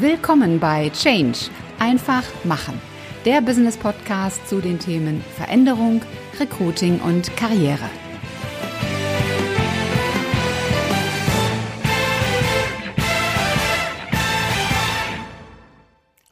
Willkommen bei Change. Einfach machen. Der Business Podcast zu den Themen Veränderung, Recruiting und Karriere.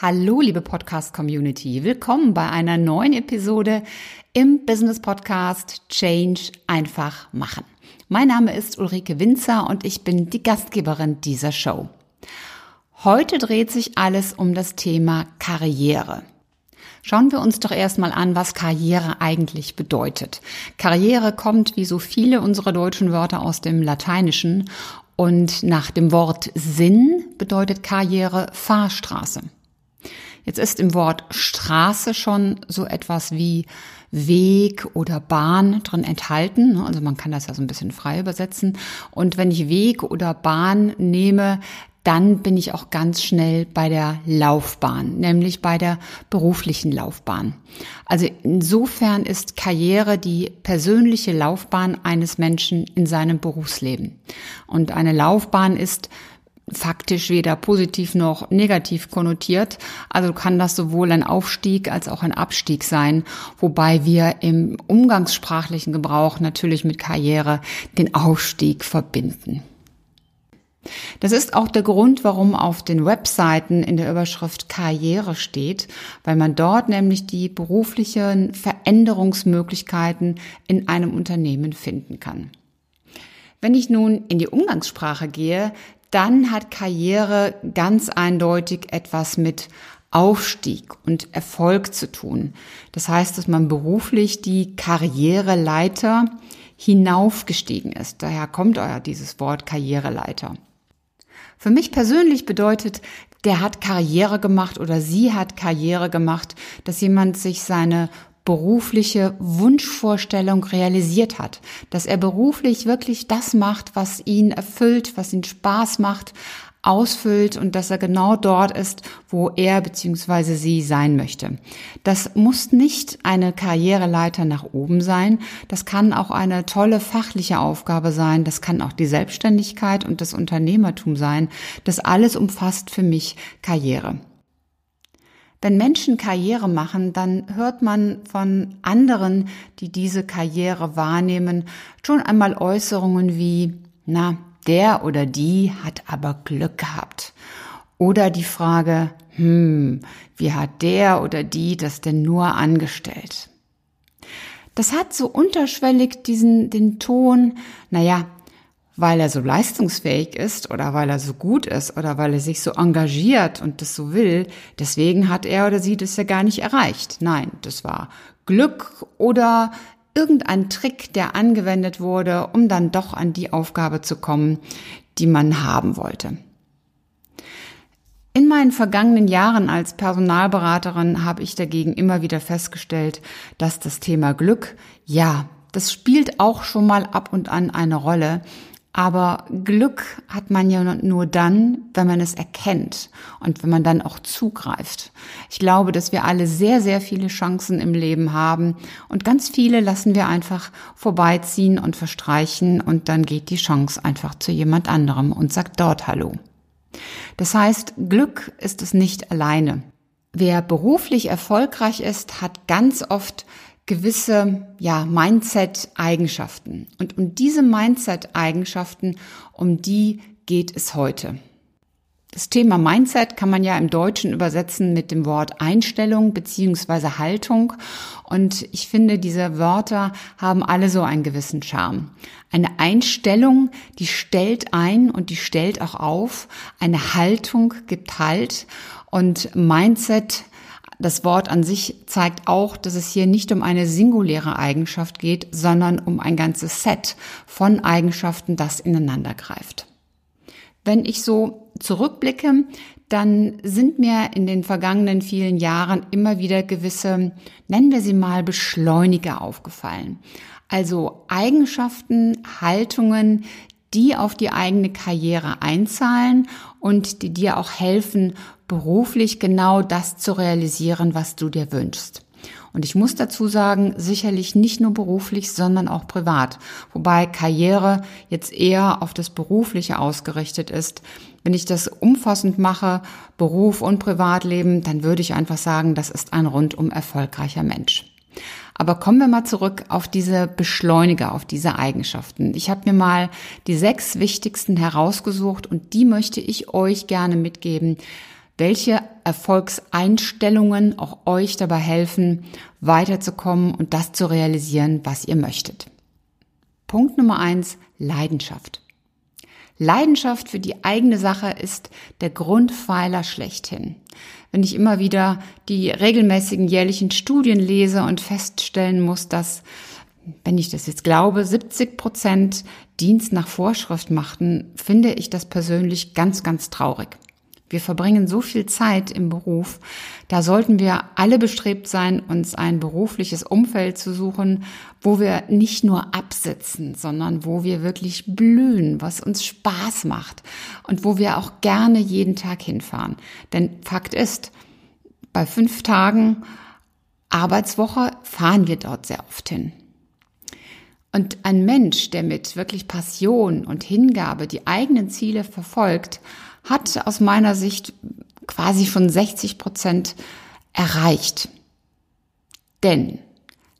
Hallo, liebe Podcast-Community. Willkommen bei einer neuen Episode im Business Podcast Change einfach machen. Mein Name ist Ulrike Winzer und ich bin die Gastgeberin dieser Show. Heute dreht sich alles um das Thema Karriere. Schauen wir uns doch erstmal an, was Karriere eigentlich bedeutet. Karriere kommt wie so viele unserer deutschen Wörter aus dem Lateinischen und nach dem Wort Sinn bedeutet Karriere Fahrstraße. Jetzt ist im Wort Straße schon so etwas wie Weg oder Bahn drin enthalten. Also man kann das ja so ein bisschen frei übersetzen. Und wenn ich Weg oder Bahn nehme, dann bin ich auch ganz schnell bei der Laufbahn, nämlich bei der beruflichen Laufbahn. Also insofern ist Karriere die persönliche Laufbahn eines Menschen in seinem Berufsleben. Und eine Laufbahn ist faktisch weder positiv noch negativ konnotiert. Also kann das sowohl ein Aufstieg als auch ein Abstieg sein, wobei wir im umgangssprachlichen Gebrauch natürlich mit Karriere den Aufstieg verbinden. Das ist auch der Grund, warum auf den Webseiten in der Überschrift Karriere steht, weil man dort nämlich die beruflichen Veränderungsmöglichkeiten in einem Unternehmen finden kann. Wenn ich nun in die Umgangssprache gehe, dann hat Karriere ganz eindeutig etwas mit Aufstieg und Erfolg zu tun. Das heißt, dass man beruflich die Karriereleiter hinaufgestiegen ist. Daher kommt euer dieses Wort Karriereleiter. Für mich persönlich bedeutet, der hat Karriere gemacht oder sie hat Karriere gemacht, dass jemand sich seine berufliche Wunschvorstellung realisiert hat, dass er beruflich wirklich das macht, was ihn erfüllt, was ihn Spaß macht, ausfüllt und dass er genau dort ist, wo er bzw. sie sein möchte. Das muss nicht eine Karriereleiter nach oben sein, das kann auch eine tolle fachliche Aufgabe sein, das kann auch die Selbstständigkeit und das Unternehmertum sein. Das alles umfasst für mich Karriere. Wenn Menschen Karriere machen, dann hört man von anderen, die diese Karriere wahrnehmen, schon einmal Äußerungen wie, na, der oder die hat aber Glück gehabt. Oder die Frage, hm, wie hat der oder die das denn nur angestellt? Das hat so unterschwellig diesen, den Ton, naja, weil er so leistungsfähig ist oder weil er so gut ist oder weil er sich so engagiert und das so will, deswegen hat er oder sie das ja gar nicht erreicht. Nein, das war Glück oder irgendein Trick, der angewendet wurde, um dann doch an die Aufgabe zu kommen, die man haben wollte. In meinen vergangenen Jahren als Personalberaterin habe ich dagegen immer wieder festgestellt, dass das Thema Glück, ja, das spielt auch schon mal ab und an eine Rolle, aber Glück hat man ja nur dann, wenn man es erkennt und wenn man dann auch zugreift. Ich glaube, dass wir alle sehr, sehr viele Chancen im Leben haben und ganz viele lassen wir einfach vorbeiziehen und verstreichen und dann geht die Chance einfach zu jemand anderem und sagt dort Hallo. Das heißt, Glück ist es nicht alleine. Wer beruflich erfolgreich ist, hat ganz oft gewisse ja, Mindset-Eigenschaften. Und um diese Mindset-Eigenschaften, um die geht es heute. Das Thema Mindset kann man ja im Deutschen übersetzen mit dem Wort Einstellung beziehungsweise Haltung. Und ich finde, diese Wörter haben alle so einen gewissen Charme. Eine Einstellung, die stellt ein und die stellt auch auf. Eine Haltung gibt Halt. Und Mindset das Wort an sich zeigt auch, dass es hier nicht um eine singuläre Eigenschaft geht, sondern um ein ganzes Set von Eigenschaften, das ineinander greift. Wenn ich so zurückblicke, dann sind mir in den vergangenen vielen Jahren immer wieder gewisse, nennen wir sie mal Beschleuniger aufgefallen. Also Eigenschaften, Haltungen, die auf die eigene Karriere einzahlen und die dir auch helfen, beruflich genau das zu realisieren, was du dir wünschst. Und ich muss dazu sagen, sicherlich nicht nur beruflich, sondern auch privat. Wobei Karriere jetzt eher auf das Berufliche ausgerichtet ist. Wenn ich das umfassend mache, Beruf und Privatleben, dann würde ich einfach sagen, das ist ein rundum erfolgreicher Mensch. Aber kommen wir mal zurück auf diese Beschleuniger, auf diese Eigenschaften. Ich habe mir mal die sechs wichtigsten herausgesucht und die möchte ich euch gerne mitgeben, welche Erfolgseinstellungen auch euch dabei helfen, weiterzukommen und das zu realisieren, was ihr möchtet. Punkt Nummer eins, Leidenschaft. Leidenschaft für die eigene Sache ist der Grundpfeiler schlechthin. Wenn ich immer wieder die regelmäßigen jährlichen Studien lese und feststellen muss, dass, wenn ich das jetzt glaube, 70 Prozent Dienst nach Vorschrift machten, finde ich das persönlich ganz, ganz traurig. Wir verbringen so viel Zeit im Beruf, da sollten wir alle bestrebt sein, uns ein berufliches Umfeld zu suchen, wo wir nicht nur absitzen, sondern wo wir wirklich blühen, was uns Spaß macht und wo wir auch gerne jeden Tag hinfahren. Denn Fakt ist, bei fünf Tagen Arbeitswoche fahren wir dort sehr oft hin. Und ein Mensch, der mit wirklich Passion und Hingabe die eigenen Ziele verfolgt, hat aus meiner Sicht quasi schon 60 Prozent erreicht. Denn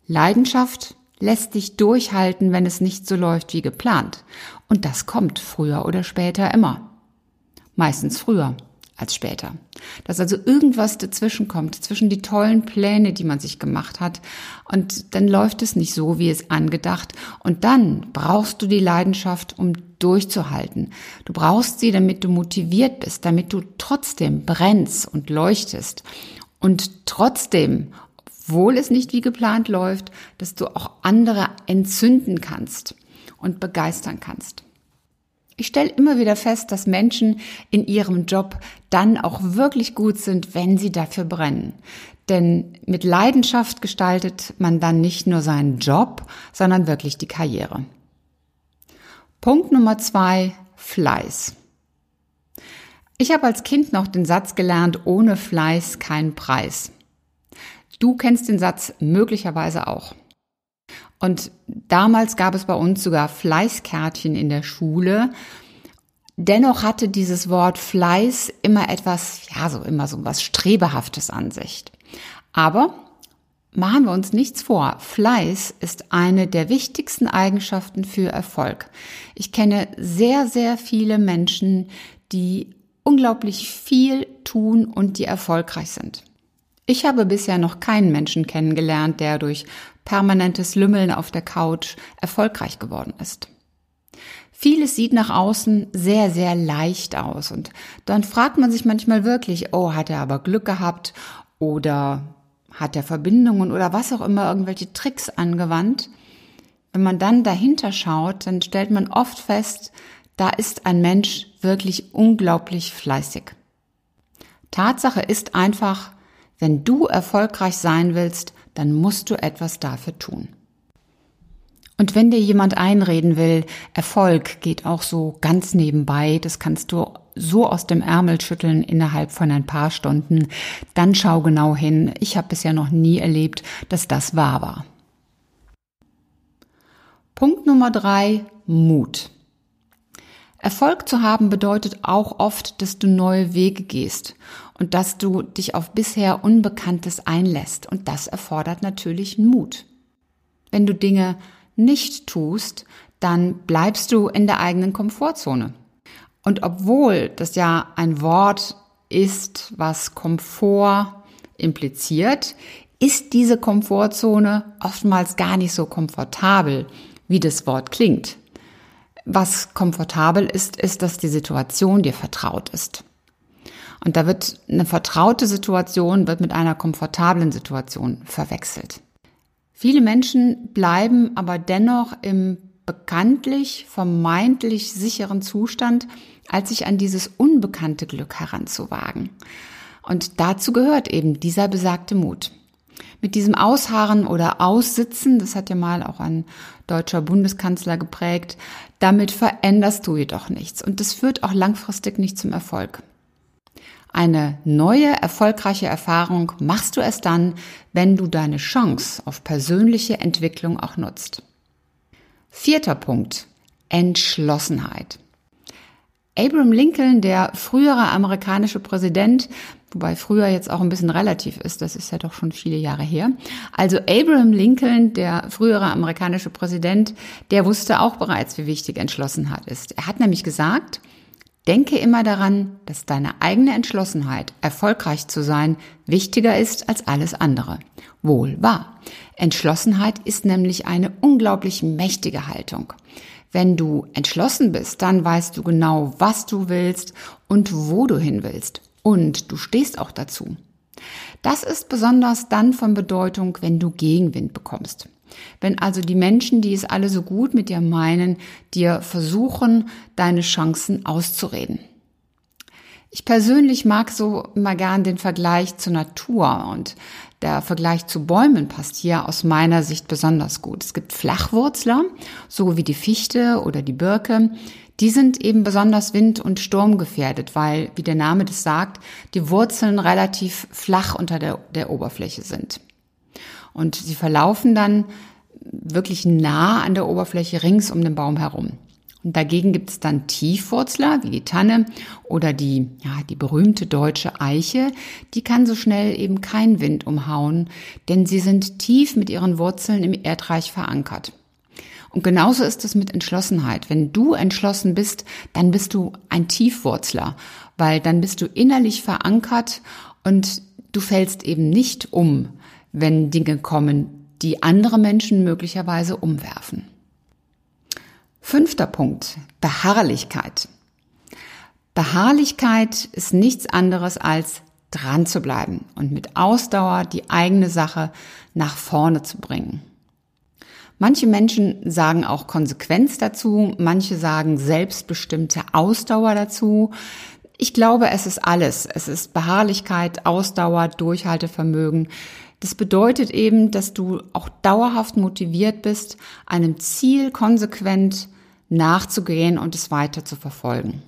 Leidenschaft lässt dich durchhalten, wenn es nicht so läuft wie geplant. Und das kommt früher oder später immer. Meistens früher als später. Dass also irgendwas dazwischen kommt, zwischen die tollen Pläne, die man sich gemacht hat, und dann läuft es nicht so, wie es angedacht. Und dann brauchst du die Leidenschaft, um durchzuhalten. Du brauchst sie, damit du motiviert bist, damit du trotzdem brennst und leuchtest. Und trotzdem, obwohl es nicht wie geplant läuft, dass du auch andere entzünden kannst und begeistern kannst. Ich stelle immer wieder fest, dass Menschen in ihrem Job dann auch wirklich gut sind, wenn sie dafür brennen. Denn mit Leidenschaft gestaltet man dann nicht nur seinen Job, sondern wirklich die Karriere. Punkt Nummer zwei, Fleiß. Ich habe als Kind noch den Satz gelernt, ohne Fleiß kein Preis. Du kennst den Satz möglicherweise auch. Und damals gab es bei uns sogar Fleißkärtchen in der Schule. Dennoch hatte dieses Wort Fleiß immer etwas, ja, so immer so was Strebehaftes an sich. Aber machen wir uns nichts vor. Fleiß ist eine der wichtigsten Eigenschaften für Erfolg. Ich kenne sehr, sehr viele Menschen, die unglaublich viel tun und die erfolgreich sind. Ich habe bisher noch keinen Menschen kennengelernt, der durch permanentes Lümmeln auf der Couch erfolgreich geworden ist. Vieles sieht nach außen sehr, sehr leicht aus und dann fragt man sich manchmal wirklich, oh, hat er aber Glück gehabt oder hat er Verbindungen oder was auch immer, irgendwelche Tricks angewandt. Wenn man dann dahinter schaut, dann stellt man oft fest, da ist ein Mensch wirklich unglaublich fleißig. Tatsache ist einfach, wenn du erfolgreich sein willst, dann musst du etwas dafür tun. Und wenn dir jemand einreden will, Erfolg geht auch so ganz nebenbei, das kannst du so aus dem Ärmel schütteln innerhalb von ein paar Stunden, dann schau genau hin. Ich habe bisher noch nie erlebt, dass das wahr war. Punkt Nummer drei, Mut. Erfolg zu haben bedeutet auch oft, dass du neue Wege gehst und dass du dich auf bisher Unbekanntes einlässt. Und das erfordert natürlich Mut. Wenn du Dinge nicht tust, dann bleibst du in der eigenen Komfortzone. Und obwohl das ja ein Wort ist, was Komfort impliziert, ist diese Komfortzone oftmals gar nicht so komfortabel, wie das Wort klingt. Was komfortabel ist, ist, dass die Situation dir vertraut ist. Und da wird eine vertraute Situation wird mit einer komfortablen Situation verwechselt. Viele Menschen bleiben aber dennoch im bekanntlich vermeintlich sicheren Zustand, als sich an dieses unbekannte Glück heranzuwagen. Und dazu gehört eben dieser besagte Mut. Mit diesem Ausharren oder Aussitzen, das hat ja mal auch ein deutscher Bundeskanzler geprägt, damit veränderst du jedoch nichts und das führt auch langfristig nicht zum Erfolg. Eine neue, erfolgreiche Erfahrung machst du es dann, wenn du deine Chance auf persönliche Entwicklung auch nutzt. Vierter Punkt. Entschlossenheit. Abraham Lincoln, der frühere amerikanische Präsident, wobei früher jetzt auch ein bisschen relativ ist, das ist ja doch schon viele Jahre her. Also Abraham Lincoln, der frühere amerikanische Präsident, der wusste auch bereits, wie wichtig Entschlossenheit ist. Er hat nämlich gesagt, denke immer daran, dass deine eigene Entschlossenheit, erfolgreich zu sein, wichtiger ist als alles andere. Wohl wahr. Entschlossenheit ist nämlich eine unglaublich mächtige Haltung. Wenn du entschlossen bist, dann weißt du genau, was du willst und wo du hin willst. Und du stehst auch dazu. Das ist besonders dann von Bedeutung, wenn du Gegenwind bekommst. Wenn also die Menschen, die es alle so gut mit dir meinen, dir versuchen, deine Chancen auszureden. Ich persönlich mag so immer gern den Vergleich zur Natur und der Vergleich zu Bäumen passt hier aus meiner Sicht besonders gut. Es gibt Flachwurzler, so wie die Fichte oder die Birke. Die sind eben besonders wind- und sturmgefährdet, weil, wie der Name das sagt, die Wurzeln relativ flach unter der, der Oberfläche sind. Und sie verlaufen dann wirklich nah an der Oberfläche rings um den Baum herum. Und dagegen gibt es dann Tiefwurzler wie die Tanne oder die, ja, die berühmte deutsche Eiche. Die kann so schnell eben kein Wind umhauen, denn sie sind tief mit ihren Wurzeln im Erdreich verankert. Und genauso ist es mit Entschlossenheit. Wenn du entschlossen bist, dann bist du ein Tiefwurzler, weil dann bist du innerlich verankert und du fällst eben nicht um, wenn Dinge kommen, die andere Menschen möglicherweise umwerfen. Fünfter Punkt, Beharrlichkeit. Beharrlichkeit ist nichts anderes als dran zu bleiben und mit Ausdauer die eigene Sache nach vorne zu bringen. Manche Menschen sagen auch Konsequenz dazu, manche sagen selbstbestimmte Ausdauer dazu. Ich glaube, es ist alles. Es ist Beharrlichkeit, Ausdauer, Durchhaltevermögen. Das bedeutet eben, dass du auch dauerhaft motiviert bist, einem Ziel konsequent nachzugehen und es weiter zu verfolgen.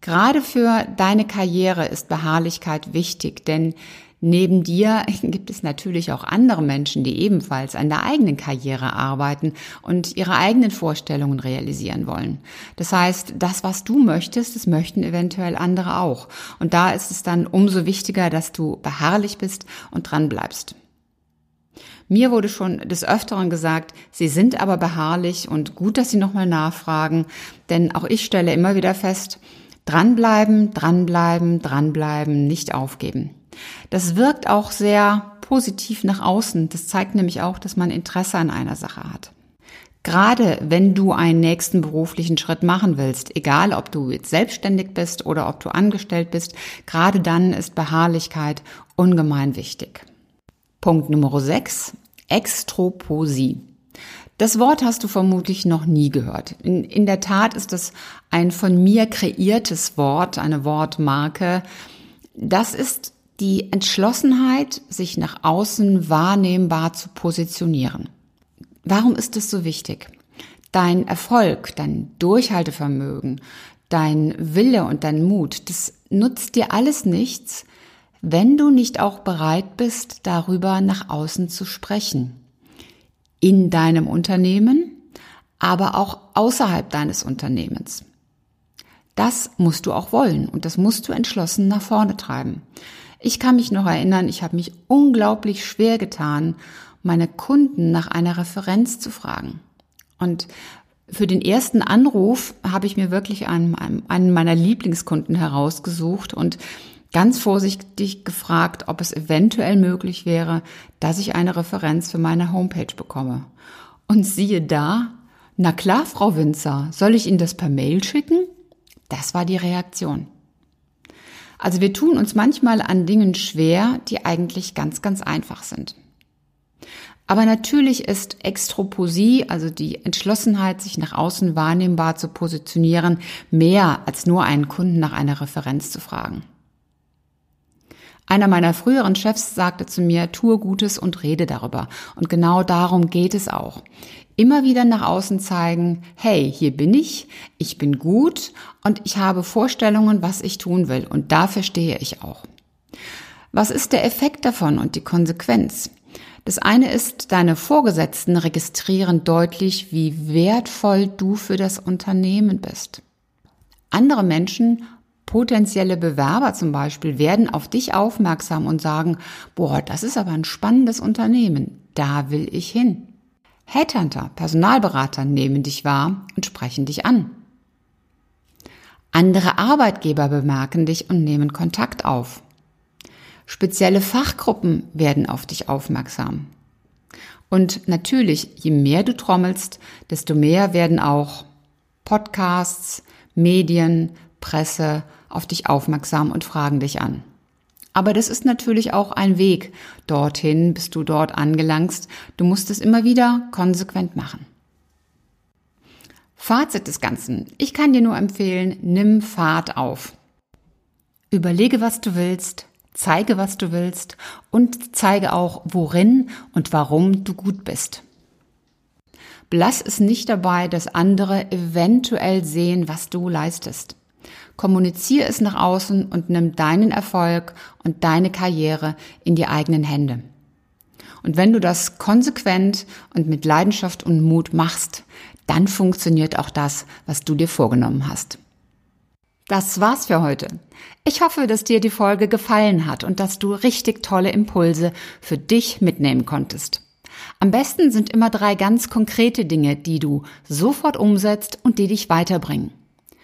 Gerade für deine Karriere ist Beharrlichkeit wichtig, denn neben dir gibt es natürlich auch andere Menschen, die ebenfalls an der eigenen Karriere arbeiten und ihre eigenen Vorstellungen realisieren wollen. Das heißt, das, was du möchtest, das möchten eventuell andere auch. Und da ist es dann umso wichtiger, dass du beharrlich bist und dran bleibst. Mir wurde schon des Öfteren gesagt, Sie sind aber beharrlich und gut, dass Sie nochmal nachfragen, denn auch ich stelle immer wieder fest, dranbleiben, dranbleiben, dranbleiben, nicht aufgeben. Das wirkt auch sehr positiv nach außen. Das zeigt nämlich auch, dass man Interesse an einer Sache hat. Gerade wenn du einen nächsten beruflichen Schritt machen willst, egal ob du jetzt selbstständig bist oder ob du angestellt bist, gerade dann ist Beharrlichkeit ungemein wichtig. Punkt Nummer 6. Extroposie. Das Wort hast du vermutlich noch nie gehört. In, in der Tat ist es ein von mir kreiertes Wort, eine Wortmarke. Das ist die Entschlossenheit, sich nach außen wahrnehmbar zu positionieren. Warum ist es so wichtig? Dein Erfolg, dein Durchhaltevermögen, dein Wille und dein Mut, das nutzt dir alles nichts, wenn du nicht auch bereit bist, darüber nach außen zu sprechen. In deinem Unternehmen, aber auch außerhalb deines Unternehmens. Das musst du auch wollen und das musst du entschlossen nach vorne treiben. Ich kann mich noch erinnern, ich habe mich unglaublich schwer getan, meine Kunden nach einer Referenz zu fragen. Und für den ersten Anruf habe ich mir wirklich einen, einen meiner Lieblingskunden herausgesucht und ganz vorsichtig gefragt, ob es eventuell möglich wäre, dass ich eine Referenz für meine Homepage bekomme. Und siehe da, na klar, Frau Winzer, soll ich Ihnen das per Mail schicken? Das war die Reaktion. Also wir tun uns manchmal an Dingen schwer, die eigentlich ganz, ganz einfach sind. Aber natürlich ist Extroposie, also die Entschlossenheit, sich nach außen wahrnehmbar zu positionieren, mehr als nur einen Kunden nach einer Referenz zu fragen. Einer meiner früheren Chefs sagte zu mir, tue Gutes und rede darüber. Und genau darum geht es auch. Immer wieder nach außen zeigen, hey, hier bin ich, ich bin gut und ich habe Vorstellungen, was ich tun will. Und dafür stehe ich auch. Was ist der Effekt davon und die Konsequenz? Das eine ist, deine Vorgesetzten registrieren deutlich, wie wertvoll du für das Unternehmen bist. Andere Menschen, potenzielle Bewerber zum Beispiel, werden auf dich aufmerksam und sagen, boah, das ist aber ein spannendes Unternehmen, da will ich hin. Headhunter, Personalberater nehmen dich wahr und sprechen dich an. Andere Arbeitgeber bemerken dich und nehmen Kontakt auf. Spezielle Fachgruppen werden auf dich aufmerksam. Und natürlich, je mehr du trommelst, desto mehr werden auch Podcasts, Medien, Presse auf dich aufmerksam und fragen dich an. Aber das ist natürlich auch ein Weg dorthin, bis du dort angelangst. Du musst es immer wieder konsequent machen. Fazit des Ganzen. Ich kann dir nur empfehlen, nimm Fahrt auf. Überlege, was du willst, zeige, was du willst und zeige auch, worin und warum du gut bist. Blass es nicht dabei, dass andere eventuell sehen, was du leistest. Kommuniziere es nach außen und nimm deinen Erfolg und deine Karriere in die eigenen Hände. Und wenn du das konsequent und mit Leidenschaft und Mut machst, dann funktioniert auch das, was du dir vorgenommen hast. Das war's für heute. Ich hoffe, dass dir die Folge gefallen hat und dass du richtig tolle Impulse für dich mitnehmen konntest. Am besten sind immer drei ganz konkrete Dinge, die du sofort umsetzt und die dich weiterbringen.